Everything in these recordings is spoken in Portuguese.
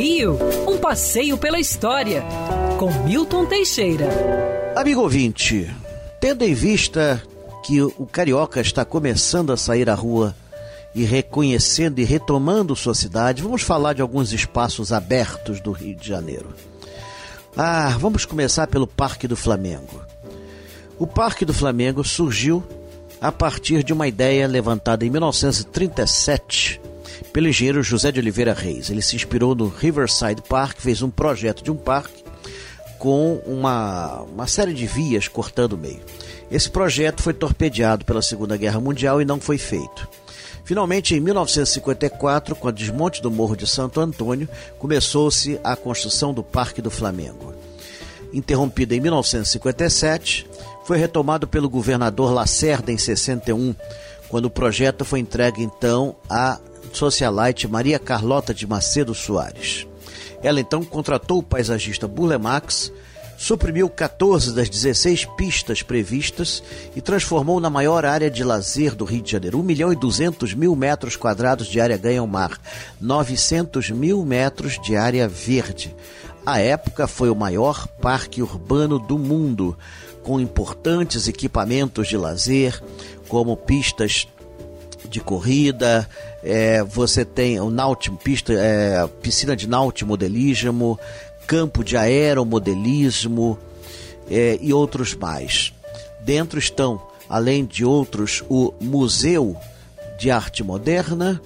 Rio, um passeio pela história, com Milton Teixeira. Amigo ouvinte, tendo em vista que o carioca está começando a sair à rua e reconhecendo e retomando sua cidade, vamos falar de alguns espaços abertos do Rio de Janeiro. Ah, vamos começar pelo Parque do Flamengo. O Parque do Flamengo surgiu a partir de uma ideia levantada em 1937 pelo engenheiro José de Oliveira Reis. Ele se inspirou no Riverside Park, fez um projeto de um parque com uma, uma série de vias cortando o meio. Esse projeto foi torpedeado pela Segunda Guerra Mundial e não foi feito. Finalmente, em 1954, com o desmonte do Morro de Santo Antônio, começou-se a construção do Parque do Flamengo. Interrompida em 1957, foi retomado pelo governador Lacerda em 61, quando o projeto foi entregue então à socialite Maria Carlota de Macedo Soares. Ela então contratou o paisagista Burle suprimiu 14 das 16 pistas previstas e transformou na maior área de lazer do Rio de Janeiro. 1 milhão e 200 mil metros quadrados de área ganha o mar, 900 mil metros de área verde. À época foi o maior parque urbano do mundo, com importantes equipamentos de lazer, como pistas de corrida, é, você tem o náutico, pista, é, piscina de nautimodelismo, campo de aeromodelismo é, e outros mais. Dentro estão, além de outros, o Museu de Arte Moderna,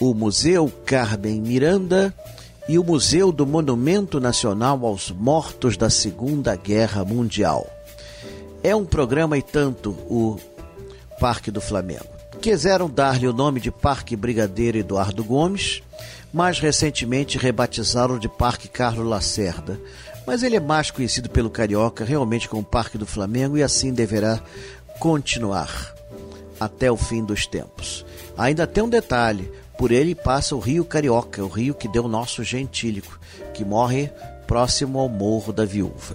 o Museu Carmen Miranda e o Museu do Monumento Nacional aos Mortos da Segunda Guerra Mundial. É um programa e tanto o Parque do Flamengo. Quiseram dar-lhe o nome de Parque Brigadeiro Eduardo Gomes, mais recentemente rebatizaram de Parque Carlos Lacerda. Mas ele é mais conhecido pelo carioca realmente como Parque do Flamengo e assim deverá continuar até o fim dos tempos. Ainda tem um detalhe: por ele passa o Rio Carioca, o rio que deu nosso gentílico, que morre próximo ao Morro da Viúva.